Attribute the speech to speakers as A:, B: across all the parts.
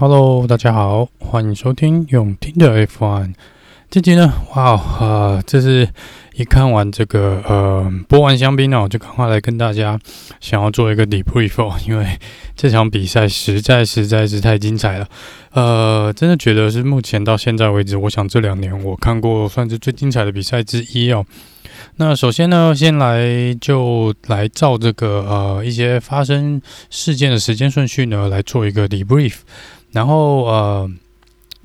A: Hello，大家好，欢迎收听永听的 F1。这集呢，哇，呃，这是一看完这个呃播完香槟呢，我，就赶快来跟大家想要做一个 debrief，因为这场比赛实在实在是太精彩了，呃，真的觉得是目前到现在为止，我想这两年我看过算是最精彩的比赛之一哦。那首先呢，先来就来照这个呃一些发生事件的时间顺序呢来做一个 debrief。然后呃，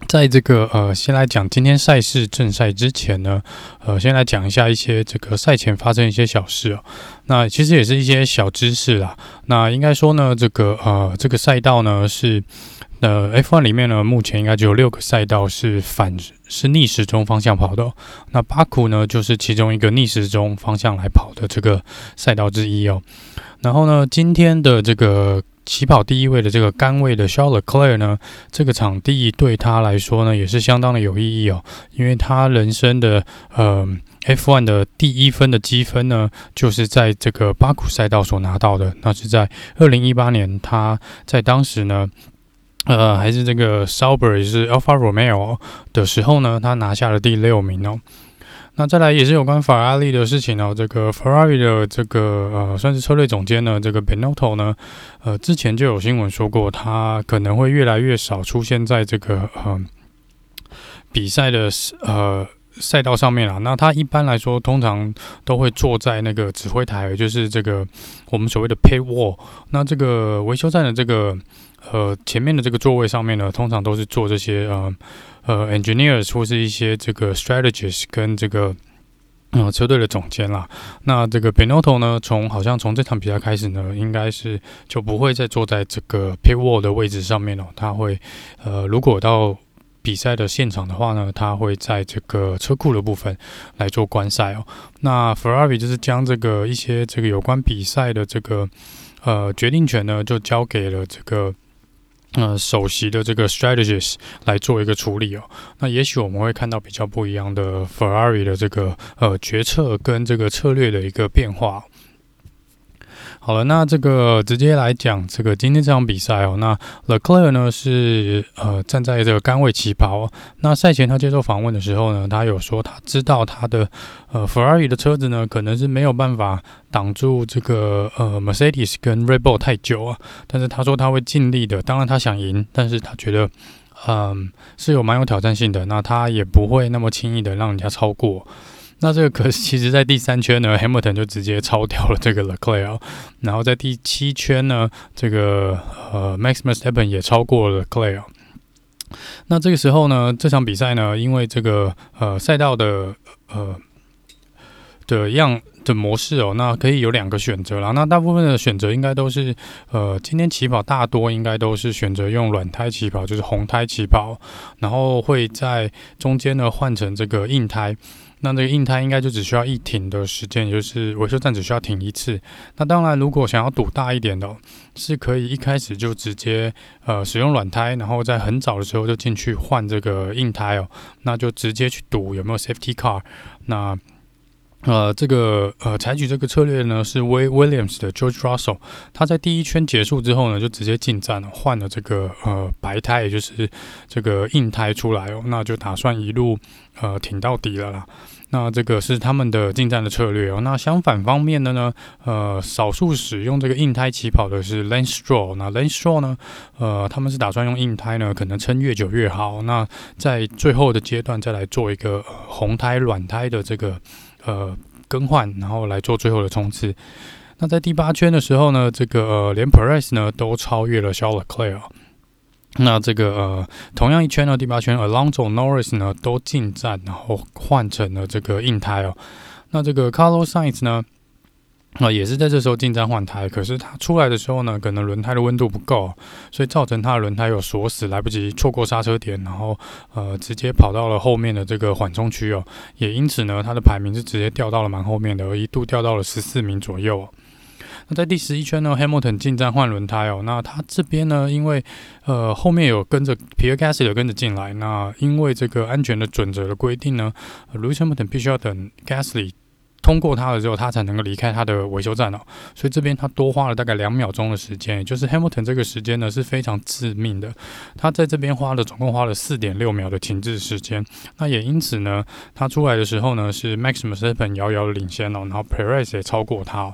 A: 在这个呃，先来讲今天赛事正赛之前呢，呃，先来讲一下一些这个赛前发生一些小事哦。那其实也是一些小知识啦。那应该说呢，这个呃，这个赛道呢是呃 F1 里面呢，目前应该只有六个赛道是反是逆时钟方向跑的。那巴库呢，就是其中一个逆时钟方向来跑的这个赛道之一哦。然后呢，今天的这个。起跑第一位的这个杆位的 Charles Leclerc 呢，这个场地对他来说呢也是相当的有意义哦，因为他人生的呃 F1 的第一分的积分呢，就是在这个巴库赛道所拿到的。那是在二零一八年，他在当时呢，呃还是这个 Sauber 也是 Alfa Romeo 的时候呢，他拿下了第六名哦。那再来也是有关法拉利的事情哦。这个法拉利的这个呃，算是车队总监呢，这个 Benotto 呢，呃，之前就有新闻说过，他可能会越来越少出现在这个呃比赛的呃赛道上面了。那他一般来说，通常都会坐在那个指挥台，就是这个我们所谓的 pit wall。那这个维修站的这个呃前面的这个座位上面呢，通常都是做这些呃。呃，engineers 或是一些这个 strategists 跟这个呃车队的总监啦。那这个 Binotto 呢，从好像从这场比赛开始呢，应该是就不会再坐在这个 pit wall 的位置上面了。他会呃，如果到比赛的现场的话呢，他会在这个车库的部分来做观赛哦。那 Ferrari 就是将这个一些这个有关比赛的这个呃决定权呢，就交给了这个。呃，首席的这个 strategist 来做一个处理哦。那也许我们会看到比较不一样的 Ferrari 的这个呃决策跟这个策略的一个变化。好了，那这个直接来讲这个今天这场比赛哦，那 Leclerc 呢是呃站在这个杆位起跑。那赛前他接受访问的时候呢，他有说他知道他的呃 Ferrari 的车子呢可能是没有办法挡住这个呃 Mercedes 跟 Red Bull 太久啊，但是他说他会尽力的。当然他想赢，但是他觉得嗯、是有蛮有挑战性的。那他也不会那么轻易的让人家超过。那这个可是，其实在第三圈呢，Hamilton 就直接超掉了这个 Leclerc，然后在第七圈呢，这个呃 Max Verstappen 也超过了 Leclerc。那这个时候呢，这场比赛呢，因为这个呃赛道的呃的样的模式哦，那可以有两个选择啦。那大部分的选择应该都是呃今天起跑大多应该都是选择用软胎起跑，就是红胎起跑，然后会在中间呢换成这个硬胎。那这个硬胎应该就只需要一停的时间，就是维修站只需要停一次。那当然，如果想要赌大一点的，是可以一开始就直接呃使用软胎，然后在很早的时候就进去换这个硬胎哦。那就直接去赌有没有 safety car。那呃这个呃采取这个策略呢是威 Williams 的 George Russell，他在第一圈结束之后呢就直接进站了，换了这个呃白胎，也就是这个硬胎出来哦。那就打算一路呃挺到底了啦。那这个是他们的进站的策略哦。那相反方面的呢，呃，少数使用这个硬胎起跑的是 Lance Stroll。那 Lance Stroll 呢，呃，他们是打算用硬胎呢，可能撑越久越好。那在最后的阶段再来做一个、呃、红胎、软胎的这个呃更换，然后来做最后的冲刺。那在第八圈的时候呢，这个、呃、连 Perez 呢都超越了 Charles Leclerc。那这个呃，同样一圈呢，第八圈，Alonso Norris 呢都进站，然后换成了这个硬胎哦。那这个 Carlos Sainz 呢，啊、也是在这时候进站换胎，可是他出来的时候呢，可能轮胎的温度不够，所以造成他的轮胎有锁死，来不及错过刹车点，然后呃，直接跑到了后面的这个缓冲区哦。也因此呢，他的排名是直接掉到了蛮后面的，而一度掉到了十四名左右。那在第十一圈呢，Hamilton 进站换轮胎哦。那他这边呢，因为呃后面有跟着 Pierre Gasly 跟着进来，那因为这个安全的准则的规定呢，Lewis Hamilton 必须要等 Gasly 通过他了之后，他才能够离开他的维修站哦。所以这边他多花了大概两秒钟的时间，也就是 Hamilton 这个时间呢是非常致命的。他在这边花了总共花了四点六秒的停滞时间。那也因此呢，他出来的时候呢是 Max Verstappen 遥遥领先哦，然后 Perez 也超过他。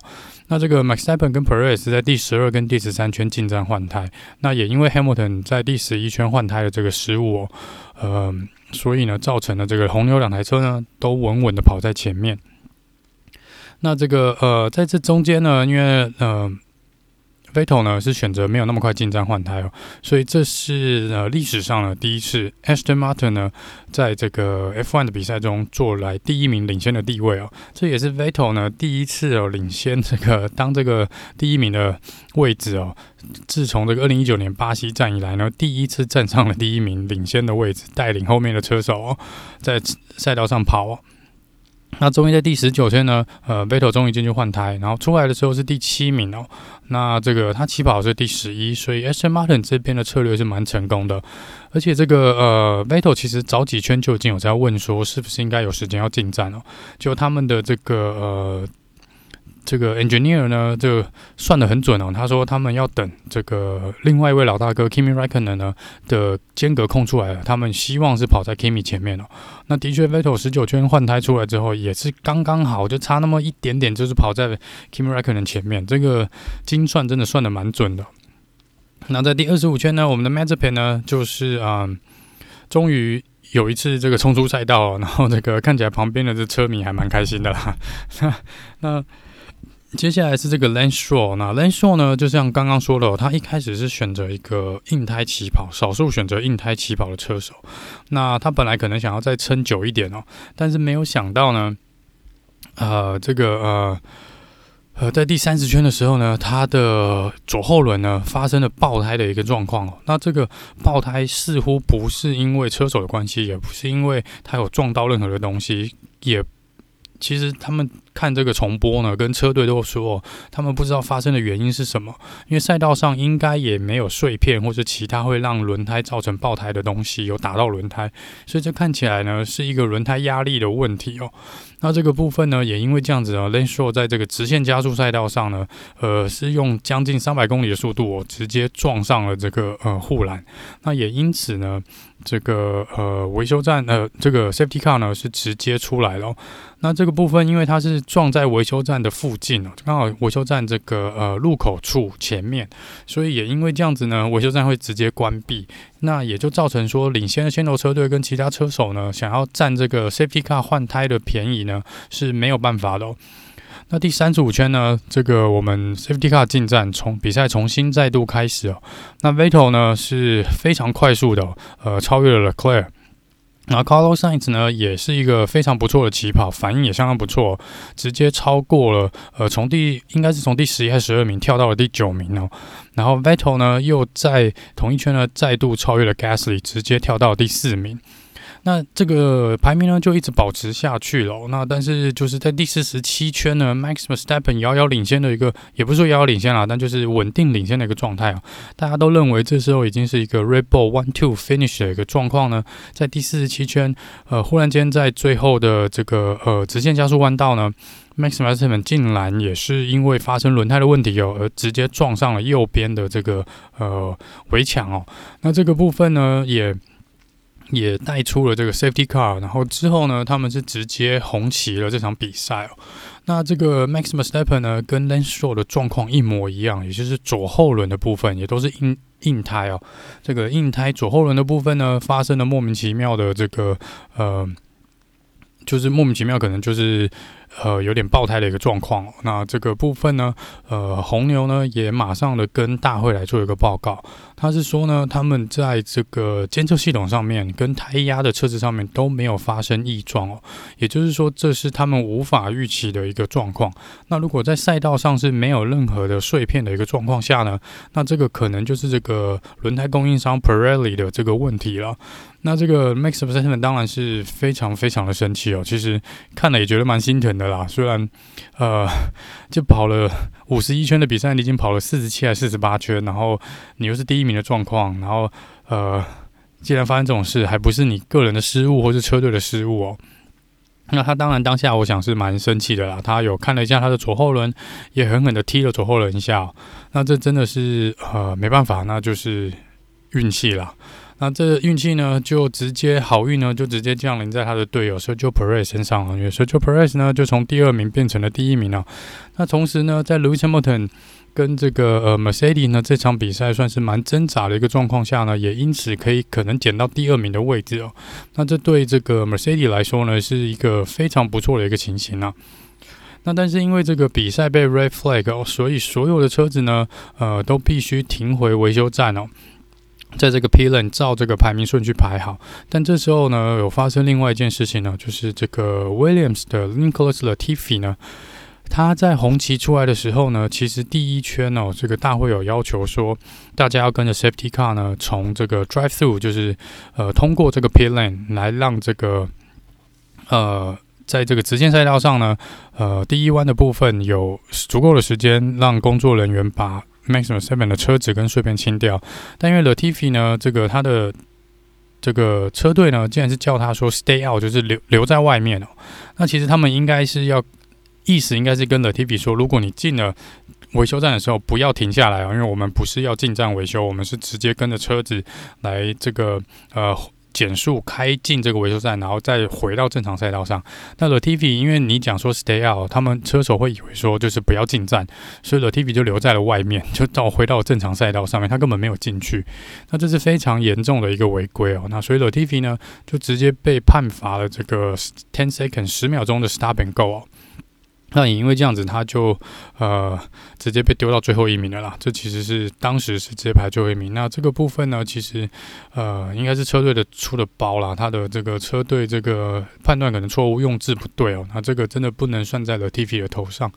A: 那这个 Max Verstappen 跟 Perez 在第十二跟第十三圈进站换胎。那也因为 Hamilton 在第十一圈换胎的这个失误哦，呃，所以呢造成了这个红牛两台车呢都稳稳的跑在前面。那这个呃，在这中间呢，因为呃，Vettel 呢是选择没有那么快进站换胎哦，所以这是呃历史上呢第一次，Aston Martin 呢在这个 F1 的比赛中做来第一名领先的地位哦，这也是 Vettel 呢第一次哦领先这个当这个第一名的位置哦，自从这个二零一九年巴西站以来呢，第一次站上了第一名领先的位置，带领后面的车手哦在赛道上跑哦。那终于在第十九圈呢，呃，Veto 终于进去换胎，然后出来的时候是第七名哦。那这个他起跑是第十一，所以 S. Martin 这边的策略是蛮成功的。而且这个呃，Veto 其实早几圈就已经有在问说，是不是应该有时间要进站哦？就他们的这个呃。这个 engineer 呢，这个算得很准哦。他说他们要等这个另外一位老大哥 Kimi Räikkönen 呢的间隔空出来了，他们希望是跑在 Kimi 前面哦。那的确，Vettel 十九圈换胎出来之后，也是刚刚好，就差那么一点点，就是跑在 Kimi Räikkönen 前面。这个精算真的算得蛮准的。那在第二十五圈呢，我们的 Mazepin 呢，就是啊、嗯，终于有一次这个冲出赛道，然后这个看起来旁边的这车迷还蛮开心的啦。那接下来是这个 Lance Stroll，那 Lance Stroll 呢，就像刚刚说的，他一开始是选择一个硬胎起跑，少数选择硬胎起跑的车手。那他本来可能想要再撑久一点哦，但是没有想到呢，呃，这个呃呃，在第三十圈的时候呢，他的左后轮呢发生了爆胎的一个状况哦。那这个爆胎似乎不是因为车手的关系，也不是因为他有撞到任何的东西，也。其实他们看这个重播呢，跟车队都说，他们不知道发生的原因是什么，因为赛道上应该也没有碎片或者其他会让轮胎造成爆胎的东西有打到轮胎，所以这看起来呢是一个轮胎压力的问题哦。那这个部分呢，也因为这样子啊，Lance Stroll 在这个直线加速赛道上呢，呃，是用将近三百公里的速度哦，直接撞上了这个呃护栏，那也因此呢。这个呃维修站呃这个 safety car 呢是直接出来了，那这个部分因为它是撞在维修站的附近哦，刚好维修站这个呃路口处前面，所以也因为这样子呢，维修站会直接关闭，那也就造成说领先的先头车队跟其他车手呢想要占这个 safety car 换胎的便宜呢是没有办法的，哦。那第三十五圈呢，这个我们 Safety Car 进站，从比赛重新再度开始哦。那 Vettel 呢是非常快速的，呃，超越了 Leclaire。然后 Carlos Sainz 呢也是一个非常不错的起跑，反应也相当不错，直接超过了，呃，从第应该是从第十一还是十二名跳到了第九名哦。然后 Vettel 呢又在同一圈呢再度超越了 Gasly，直接跳到了第四名。那这个排名呢就一直保持下去了。那但是就是在第四十七圈呢，Max Verstappen 遥遥领先的一个，也不是说遥遥领先啦，但就是稳定领先的一个状态啊。大家都认为这时候已经是一个 Red Bull One Two Finish 的一个状况呢。在第四十七圈，呃，忽然间在最后的这个呃直线加速弯道呢，Max Verstappen 竟然也是因为发生轮胎的问题哦，而直接撞上了右边的这个呃围墙哦。那这个部分呢也。也带出了这个 safety car，然后之后呢，他们是直接红旗了这场比赛哦。那这个 Max Verstappen 呢，跟 Lance Stroll 的状况一模一样，也就是左后轮的部分也都是硬硬胎哦。这个硬胎左后轮的部分呢，发生了莫名其妙的这个呃，就是莫名其妙，可能就是。呃，有点爆胎的一个状况。那这个部分呢，呃，红牛呢也马上的跟大会来做一个报告。他是说呢，他们在这个监测系统上面跟胎压的测试上面都没有发生异状哦。也就是说，这是他们无法预期的一个状况。那如果在赛道上是没有任何的碎片的一个状况下呢，那这个可能就是这个轮胎供应商 Pirelli 的这个问题了。那这个 Max Verstappen 当然是非常非常的生气哦。其实看了也觉得蛮心疼的啦。虽然呃，就跑了五十一圈的比赛，你已经跑了四十七还是四十八圈，然后你又是第一名的状况，然后呃，既然发生这种事，还不是你个人的失误或是车队的失误哦。那他当然当下我想是蛮生气的啦，他有看了一下他的左后轮，也狠狠的踢了左后轮一下。那这真的是呃没办法，那就是运气啦。那这运气呢，就直接好运呢，就直接降临在他的队友 Sergio Perez 身上了。因为 Sergio Perez 呢，就从第二名变成了第一名了。那同时呢，在 Lewis Hamilton 跟这个呃 Mercedes 呢这场比赛算是蛮挣扎的一个状况下呢，也因此可以可能捡到第二名的位置哦。那这对这个 Mercedes 来说呢，是一个非常不错的一个情形啊。那但是因为这个比赛被 Red Flag 哦，所以所有的车子呢，呃，都必须停回维修站哦。在这个 p i l o n 照这个排名顺序排好，但这时候呢，有发生另外一件事情呢，就是这个 Williams 的 Nicholas Latifi 呢，他在红旗出来的时候呢，其实第一圈哦，这个大会有要求说，大家要跟着 Safety Car 呢，从这个 Drive Through，就是呃通过这个 p i l o n 来让这个呃在这个直线赛道上呢，呃第一弯的部分有足够的时间让工作人员把 Max Verstappen 的车子跟碎片清掉，但因为 Latifi 呢，这个他的这个车队呢，竟然是叫他说 Stay out，就是留留在外面哦。那其实他们应该是要意思应该是跟 Latifi 说，如果你进了维修站的时候，不要停下来啊，因为我们不是要进站维修，我们是直接跟着车子来这个呃。减速开进这个维修站，然后再回到正常赛道上。那 Latifi 因为你讲说 stay out，他们车手会以为说就是不要进站，所以 Latifi 就留在了外面，就到回到正常赛道上面，他根本没有进去。那这是非常严重的一个违规哦。那所以 Latifi 呢，就直接被判罚了这个 ten second 十秒钟的 stop and go 哦。那也因为这样子，他就呃直接被丢到最后一名了啦。这其实是当时是直接排最后一名。那这个部分呢，其实呃应该是车队的出的包啦。他的这个车队这个判断可能错误，用字不对哦。那这个真的不能算在了 TV 的头上。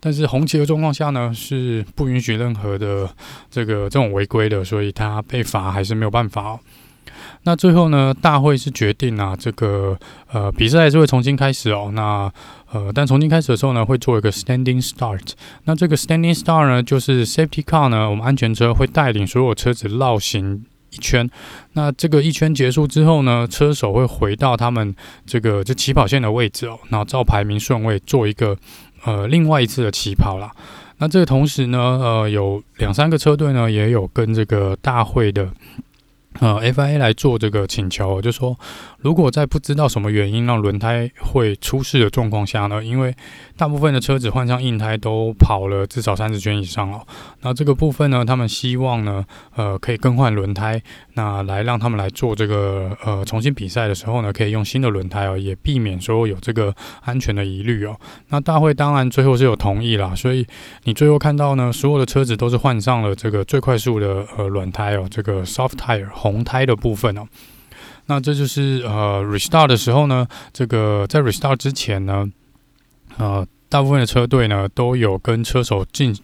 A: 但是红旗的状况下呢，是不允许任何的这个这种违规的，所以他被罚还是没有办法哦。那最后呢，大会是决定啊，这个呃比赛还是会重新开始哦。那呃，但重新开始的时候呢，会做一个 standing start。那这个 standing start 呢，就是 safety car 呢，我们安全车会带领所有车子绕行一圈。那这个一圈结束之后呢，车手会回到他们这个这起跑线的位置哦，然后照排名顺位做一个呃另外一次的起跑啦。那这个同时呢，呃，有两三个车队呢，也有跟这个大会的。呃，FIA 来做这个请求，就说如果在不知道什么原因让轮胎会出事的状况下呢，因为大部分的车子换上硬胎都跑了至少三十圈以上了，那这个部分呢，他们希望呢，呃，可以更换轮胎，那来让他们来做这个呃重新比赛的时候呢，可以用新的轮胎哦，也避免说有这个安全的疑虑哦。那大会当然最后是有同意啦，所以你最后看到呢，所有的车子都是换上了这个最快速的呃软胎哦，这个 soft tire。红胎的部分哦，那这就是呃 restart 的时候呢，这个在 restart 之前呢，呃，大部分的车队呢都有跟车手进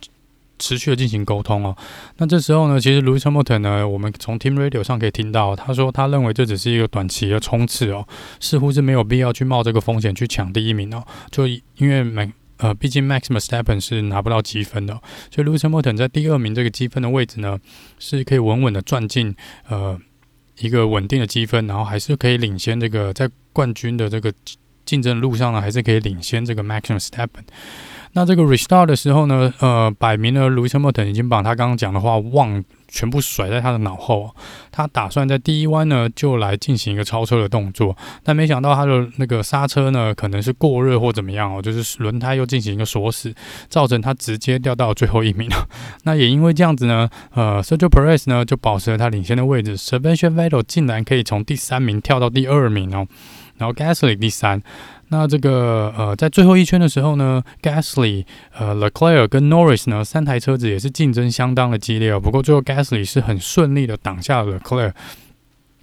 A: 持续的进行沟通哦。那这时候呢，其实 Lewis Hamilton 呢，我们从 Team Radio 上可以听到，他说他认为这只是一个短期的冲刺哦，似乎是没有必要去冒这个风险去抢第一名哦。就因为每呃，毕竟 Max Verstappen 是拿不到积分的，所以 Lewis Hamilton 在第二名这个积分的位置呢，是可以稳稳的赚进呃一个稳定的积分，然后还是可以领先这个在冠军的这个竞争路上呢，还是可以领先这个 Max Verstappen。那这个 restart 的时候呢，呃，摆明了 Lewis Hamilton 已经把他刚刚讲的话忘，全部甩在他的脑后。他打算在第一弯呢就来进行一个超车的动作，但没想到他的那个刹车呢可能是过热或怎么样哦，就是轮胎又进行一个锁死，造成他直接掉到最后一名。那也因为这样子呢，呃，Sergio Perez 呢就保持了他领先的位置，Sebastian Vettel 竟然可以从第三名跳到第二名哦，然后 Gasly 第三。那这个呃，在最后一圈的时候呢，Gasly、呃、Leclerc 跟 Norris 呢三台车子也是竞争相当的激烈哦。不过最后 Gasly 是很顺利的挡下了 Leclerc，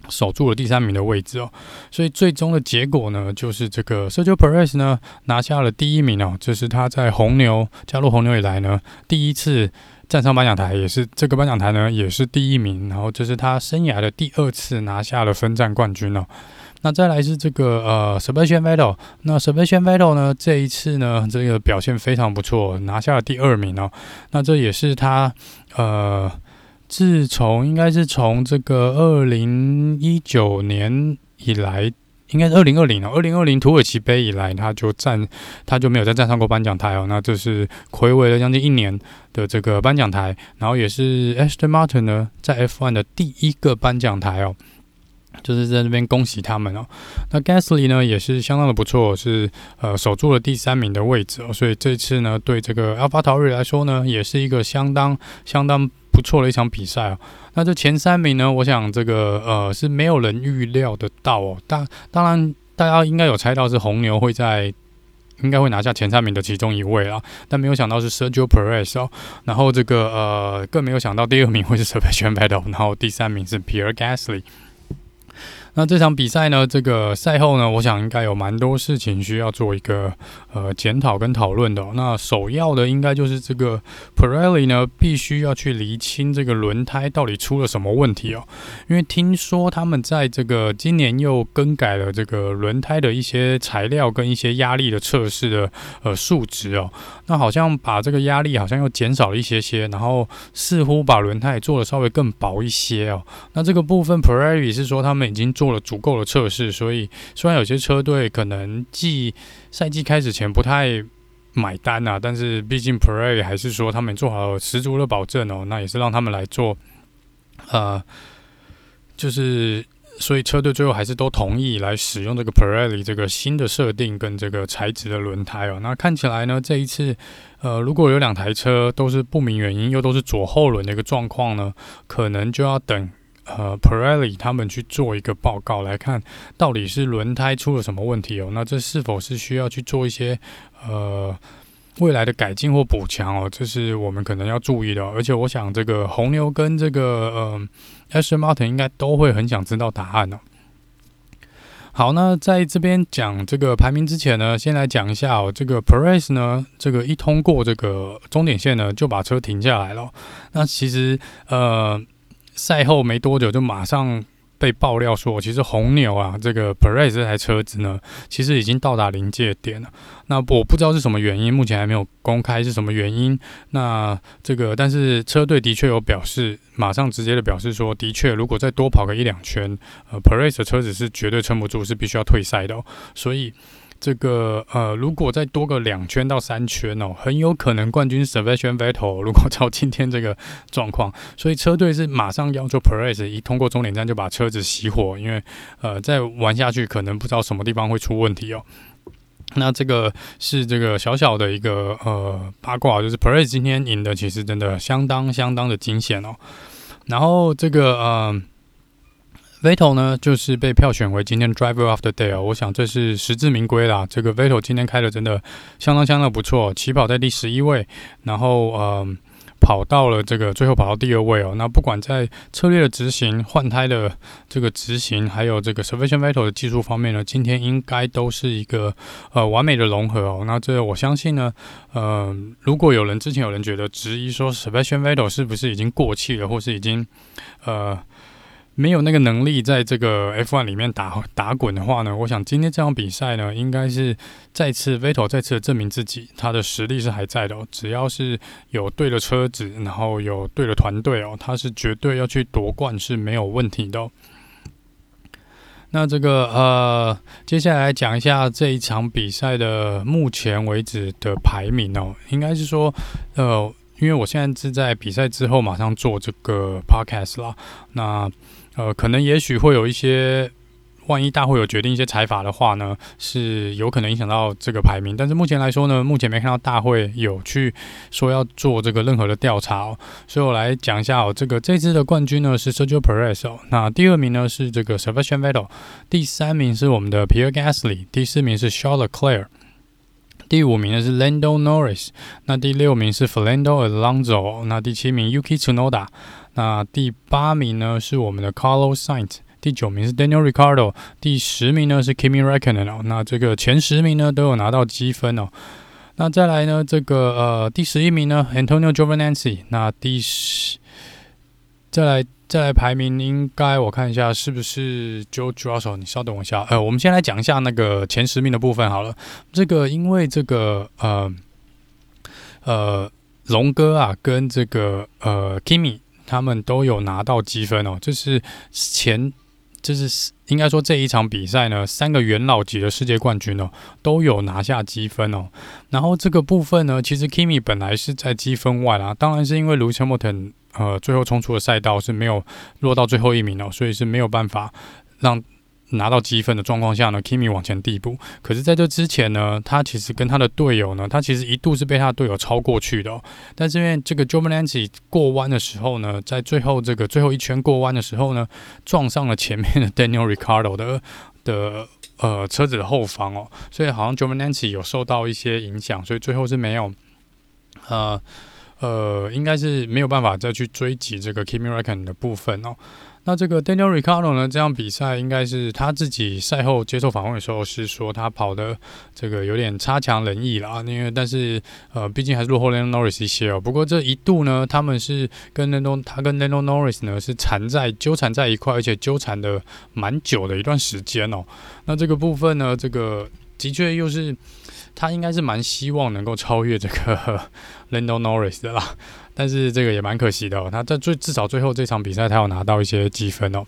A: 守住了第三名的位置哦。所以最终的结果呢，就是这个 Sergio Perez 呢拿下了第一名哦。这是他在红牛加入红牛以来呢第一次站上颁奖台，也是这个颁奖台呢也是第一名。然后这是他生涯的第二次拿下了分站冠军哦。那再来是这个呃，Sebastian Vettel。那 Sebastian Vettel 呢，这一次呢，这个表现非常不错，拿下了第二名哦。那这也是他呃，自从应该是从这个二零一九年以来应该是二零二零哦，二零二零土耳其杯以来，他就站，他就没有再站上过颁奖台哦。那这是睽违了将近一年的这个颁奖台，然后也是 Aston Martin 呢在 F1 的第一个颁奖台哦，就是在那边恭喜他们哦。那 Gasly 呢也是相当的不错，是呃守住了第三名的位置哦，所以这次呢对这个 AlphaTauri 来说呢，也是一个相当相当不错的一场比赛哦。那这前三名呢？我想这个呃是没有人预料得到哦。当当然，大家应该有猜到是红牛会在应该会拿下前三名的其中一位啊，但没有想到是 Sergio Perez 哦。然后这个呃更没有想到第二名会是 Sebastian Vettel，然后第三名是 Pierre Gasly。那这场比赛呢，这个赛后呢，我想应该有蛮多事情需要做一个呃检讨跟讨论的。那首要的应该就是这个 Pirelli 呢，必须要去厘清这个轮胎到底出了什么问题哦。因为听说他们在这个今年又更改了这个轮胎的一些材料跟一些压力的测试的呃数值哦。那好像把这个压力好像又减少了一些些，然后似乎把轮胎做的稍微更薄一些哦。那这个部分 Pirelli 是说他们已经做。做了足够的测试，所以虽然有些车队可能季赛季开始前不太买单啊，但是毕竟 Pirelli 还是说他们做好十足的保证哦，那也是让他们来做，呃，就是所以车队最后还是都同意来使用这个 Pirelli 这个新的设定跟这个材质的轮胎哦。那看起来呢，这一次呃，如果有两台车都是不明原因又都是左后轮的一个状况呢，可能就要等。呃，Pirelli 他们去做一个报告来看，到底是轮胎出了什么问题哦？那这是否是需要去做一些呃未来的改进或补强哦？这是我们可能要注意的。而且我想，这个红牛跟这个呃 Aston Martin 应该都会很想知道答案哦。好，那在这边讲这个排名之前呢，先来讲一下哦，这个 Perez 呢，这个一通过这个终点线呢，就把车停下来了。那其实呃。赛后没多久，就马上被爆料说，其实红牛啊，这个 Perez 这台车子呢，其实已经到达临界点了。那我不知道是什么原因，目前还没有公开是什么原因。那这个，但是车队的确有表示，马上直接的表示说，的确，如果再多跑个一两圈，呃，Perez 的车子是绝对撑不住，是必须要退赛的哦。所以。这个呃，如果再多个两圈到三圈哦，很有可能冠军 Sebastian Vettel。如果照今天这个状况，所以车队是马上要求 Perez 一通过终点站就把车子熄火，因为呃再玩下去可能不知道什么地方会出问题哦。那这个是这个小小的一个呃八卦，就是 Perez 今天赢的其实真的相当相当的惊险哦。然后这个呃。Vettel 呢，就是被票选为今天 Driver of the Day 哦，我想这是实至名归啦。这个 Vettel 今天开的真的相当相当不错，起跑在第十一位，然后呃跑到了这个最后跑到第二位哦。那不管在策略的执行、换胎的这个执行，还有这个 Sebastian Vettel 的技术方面呢，今天应该都是一个呃完美的融合哦。那这我相信呢，呃，如果有人之前有人觉得质疑说 Sebastian Vettel 是不是已经过气了，或是已经呃。没有那个能力在这个 F1 里面打打滚的话呢，我想今天这场比赛呢，应该是再次 Vettel 再次的证明自己，他的实力是还在的哦。只要是有对的车子，然后有对的团队哦，他是绝对要去夺冠是没有问题的。那这个呃，接下来讲一下这一场比赛的目前为止的排名哦，应该是说呃，因为我现在是在比赛之后马上做这个 Podcast 啦，那。呃，可能也许会有一些，万一大会有决定一些裁罚的话呢，是有可能影响到这个排名。但是目前来说呢，目前没看到大会有去说要做这个任何的调查哦。所以我来讲一下哦，这个这次的冠军呢是 Sergio Perez 哦，那第二名呢是这个 Sebastian Vettel，第三名是我们的 Pierre Gasly，第四名是 Charles Leclerc，第五名呢是 Lando Norris，那第六名是 Fernando Alonso，那第七名 Yuki Tsunoda。那第八名呢是我们的 Carlos Sainz，第九名是 Daniel Ricardo，第十名呢是 Kimi Räikkönen。那这个前十名呢都有拿到积分哦。那再来呢，这个呃第十一名呢 Antonio Giovinazzi。那第十，再来再来排名，应该我看一下是不是 George r u s s e l 你稍等我一下。呃，我们先来讲一下那个前十名的部分好了。这个因为这个呃呃龙哥啊跟这个呃 Kimi。他们都有拿到积分哦，这是前就是应该说这一场比赛呢，三个元老级的世界冠军哦，都有拿下积分哦。然后这个部分呢，其实 Kimi 本来是在积分外啦，当然是因为卢乔莫腾呃最后冲出的赛道是没有落到最后一名哦，所以是没有办法让。拿到积分的状况下呢，Kimi 往前递补。可是在这之前呢，他其实跟他的队友呢，他其实一度是被他的队友超过去的。但是因为这个 Giovinazzi 过弯的时候呢，在最后这个最后一圈过弯的时候呢，撞上了前面的 Daniel r i c a r d o 的的呃车子的后方哦，所以好像 Giovinazzi 有受到一些影响，所以最后是没有呃呃，应该是没有办法再去追击这个 Kimi richen 的部分哦。那这个 Daniel Ricardo 呢？这场比赛应该是他自己赛后接受访问的时候是说他跑的这个有点差强人意啦，因为但是呃，毕竟还是落后 Lando Norris 一些哦。不过这一度呢，他们是跟 Lando 他跟 Lando Norris 呢是缠在纠缠在一块，而且纠缠的蛮久的一段时间哦。那这个部分呢，这个的确又是他应该是蛮希望能够超越这个 Lando Norris 的啦。但是这个也蛮可惜的哦，他在最至少最后这场比赛，他有拿到一些积分哦。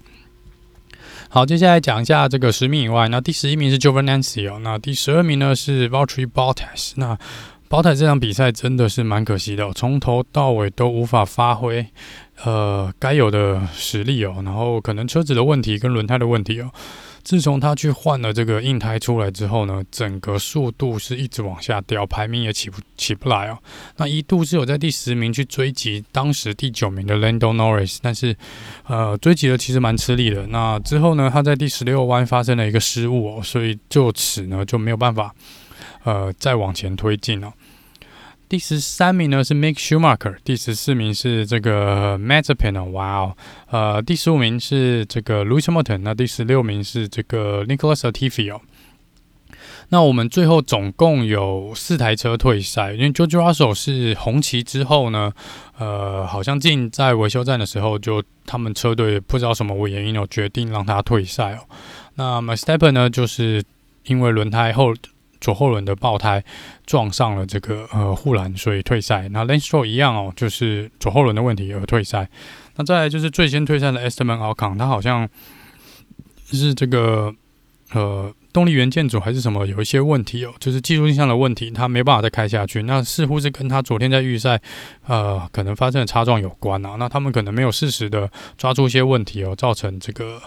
A: 好，接下来讲一下这个十名以外，那第十一名是 Jovanancy 哦，那第十二名呢是 Valtteri Bottas。那 Bottas 这场比赛真的是蛮可惜的哦，从头到尾都无法发挥呃该有的实力哦，然后可能车子的问题跟轮胎的问题哦。自从他去换了这个硬胎出来之后呢，整个速度是一直往下掉，排名也起不起不来哦。那一度是有在第十名去追击当时第九名的 Lando Norris，但是呃追击的其实蛮吃力的。那之后呢，他在第十六弯发生了一个失误哦，所以就此呢就没有办法呃再往前推进了。第十三名呢是 Mick Schumacher，第十四名是这个 Mazepin 哇哦，呃，第十五名是这个 Lewis Hamilton，那第十六名是这个 Nicholas Latifi 哦。那我们最后总共有四台车退赛，因为 George Russell 是红旗之后呢，呃，好像进在维修站的时候，就他们车队不知道什么原因哦，决定让他退赛哦。那 Verstappen 呢，就是因为轮胎后。左后轮的爆胎撞上了这个呃护栏，所以退赛。那 Lanchow 一样哦，就是左后轮的问题而退赛。那再来就是最先退赛的 Esteban Ocon，他好像是这个呃动力元件组还是什么有一些问题哦，就是技术性上的问题，他没办法再开下去。那似乎是跟他昨天在预赛呃可能发生的擦撞有关啊。那他们可能没有适时的抓住一些问题哦，造成这个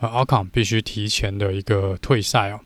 A: 呃 Ocon 必须提前的一个退赛哦。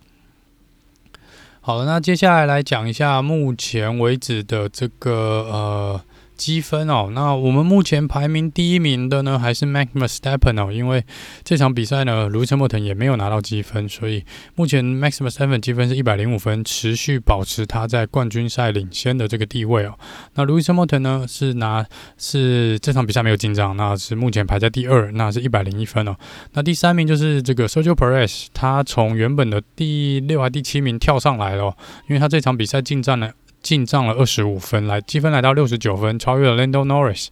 A: 好了，那接下来来讲一下目前为止的这个呃。积分哦，那我们目前排名第一名的呢，还是 Max Verstappen 哦，因为这场比赛呢，Lewis Hamilton 也没有拿到积分，所以目前 Max Verstappen 积分是一百零五分，持续保持他在冠军赛领先的这个地位哦。那 Lewis Hamilton 呢是拿是这场比赛没有进账，那是目前排在第二，那是一百零一分哦。那第三名就是这个 Sergio Perez，他从原本的第六还第七名跳上来了哦，因为他这场比赛进账了。进账了二十五分，来积分来到六十九分，超越了 Lando Norris。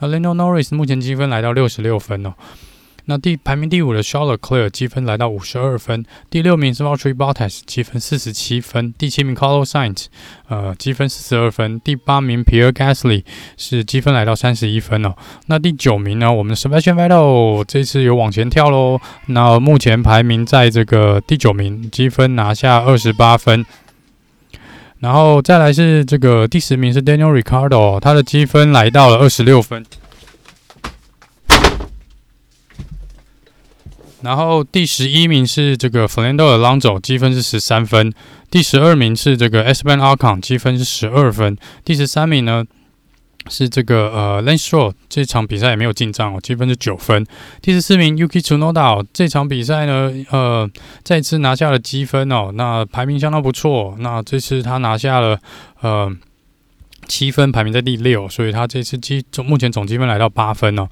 A: 那 Lando Norris 目前积分来到六十六分哦。那第排名第五的 Charles Leclerc 积分来到五十二分，第六名是 Valtteri Bottas 积分四十七分，第七名 Carlos Sainz 呃积分四十二分，第八名 Pierre Gasly 是积分来到三十一分哦。那第九名呢，我们的 Sebastian Vettel 这次有往前跳喽。那目前排名在这个第九名，积分拿下二十八分。然后再来是这个第十名是 Daniel Ricardo，他的积分来到了二十六分。然后第十一名是这个 Fernando Alonso，积分是十三分。第十二名是这个 s b e n Alcon，积分是十二分。第十三名呢？是这个呃 lane shaw 这场比赛也没有进账哦，积分是九分。第十四名 uki Tsunoda 这场比赛呢，呃，再次拿下了积分哦，那排名相当不错。那这次他拿下了呃。七分排名在第六，所以他这次积总目前总积分来到八分哦。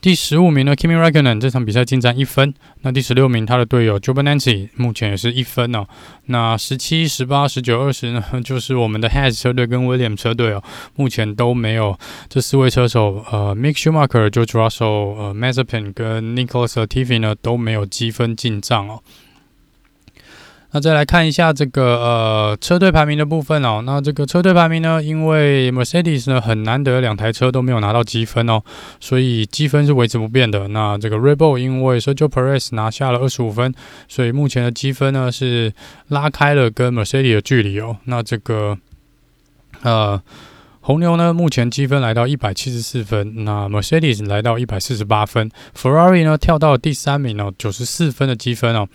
A: 第十五名呢，Kimi Raikkonen 这场比赛进账一分。那第十六名他的队友 Giovinazzi 目前也是一分哦。那十七、十八、十九、二十呢，就是我们的 Has 车队跟 William 车队哦，目前都没有这四位车手呃，Mick Schumacher、George Russell、呃，Mazepin 跟 Nicholas Latifi 呢都没有积分进账哦。那再来看一下这个呃车队排名的部分哦。那这个车队排名呢，因为 Mercedes 呢很难得两台车都没有拿到积分哦，所以积分是维持不变的。那这个 Rebel 因为 Sergio Perez 拿下了二十五分，所以目前的积分呢是拉开了跟 Mercedes 的距离哦。那这个呃。红牛呢，目前积分来到一百七十四分，那 Mercedes 来到一百四十八分，Ferrari 呢跳到了第三名哦，九十四分的积分哦。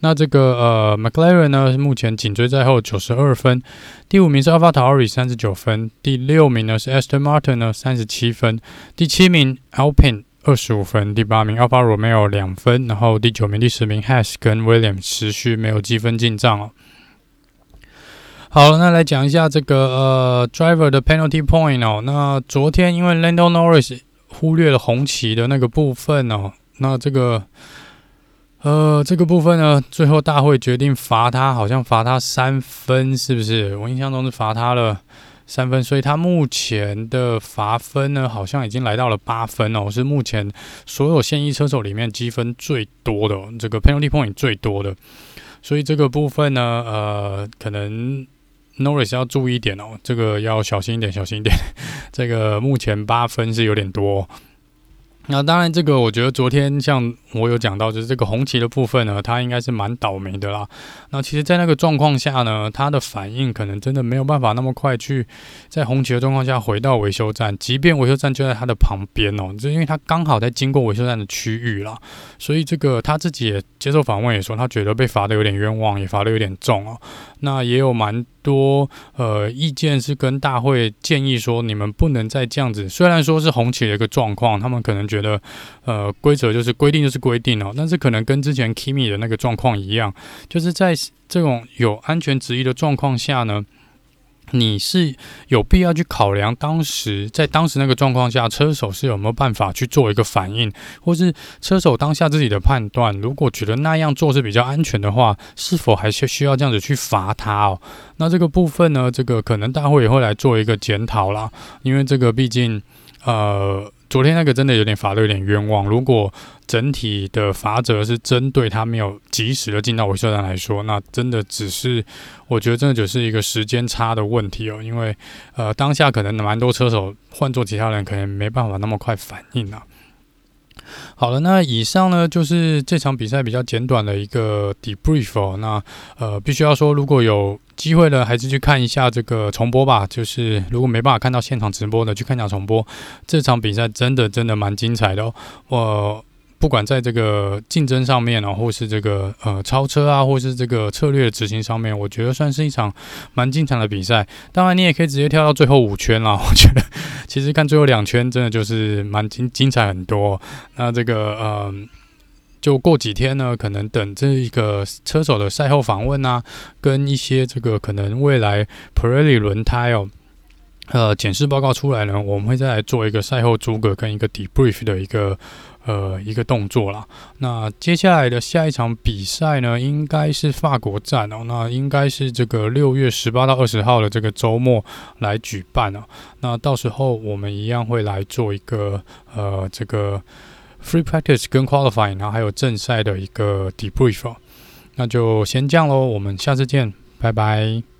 A: 那这个呃 McLaren 呢，目前紧追在后，九十二分。第五名是 AlphaTauri 三十九分，第六名呢是 Aston Martin 呢三十七分，第七名 Alpine 二十五分，第八名 Alfa Romeo 两分，然后第九名、第十名 Hass 跟 William 持续没有积分进账哦。好，那来讲一下这个呃，driver 的 penalty point 哦。那昨天因为 Lando Norris 忽略了红旗的那个部分哦，那这个呃这个部分呢，最后大会决定罚他，好像罚他三分，是不是？我印象中是罚他了三分，所以他目前的罚分呢，好像已经来到了八分哦，是目前所有现役车手里面积分最多的，这个 penalty point 最多的。所以这个部分呢，呃，可能。Norris 要注意一点哦，这个要小心一点，小心一点。这个目前八分是有点多。那当然，这个我觉得昨天像我有讲到，就是这个红旗的部分呢，他应该是蛮倒霉的啦。那其实，在那个状况下呢，他的反应可能真的没有办法那么快去在红旗的状况下回到维修站，即便维修站就在他的旁边哦，就因为他刚好在经过维修站的区域啦，所以这个他自己也接受访问也说，他觉得被罚的有点冤枉，也罚的有点重哦。那也有蛮多呃意见是跟大会建议说，你们不能再这样子。虽然说是红旗的一个状况，他们可能觉得呃规则就是规定就是规定哦，但是可能跟之前 Kimi 的那个状况一样，就是在这种有安全质疑的状况下呢。你是有必要去考量当时在当时那个状况下，车手是有没有办法去做一个反应，或是车手当下自己的判断，如果觉得那样做是比较安全的话，是否还是需要这样子去罚他哦？那这个部分呢，这个可能大会也会来做一个检讨啦，因为这个毕竟呃。昨天那个真的有点罚的有点冤枉。如果整体的罚则是针对他没有及时的进到维修站来说，那真的只是我觉得真的只是一个时间差的问题哦。因为呃当下可能蛮多车手换做其他人可能没办法那么快反应啊。好了，那以上呢就是这场比赛比较简短的一个 debrief 哦。那呃，必须要说，如果有机会呢，还是去看一下这个重播吧。就是如果没办法看到现场直播的，去看一下重播。这场比赛真的真的蛮精彩的哦。我。不管在这个竞争上面啊，或是这个呃超车啊，或是这个策略执行上面，我觉得算是一场蛮精彩的比赛。当然，你也可以直接跳到最后五圈啦。我觉得其实看最后两圈，真的就是蛮精精彩很多。那这个呃，就过几天呢，可能等这一个车手的赛后访问啊，跟一些这个可能未来 p r e l l i 轮胎哦，呃检视报告出来呢，我们会再来做一个赛后诸葛跟一个 debrief 的一个。呃，一个动作啦。那接下来的下一场比赛呢，应该是法国站哦。那应该是这个六月十八到二十号的这个周末来举办哦。那到时候我们一样会来做一个呃这个 free practice 跟 qualifying，然后还有正赛的一个 debrief 哦。那就先这样喽，我们下次见，拜拜。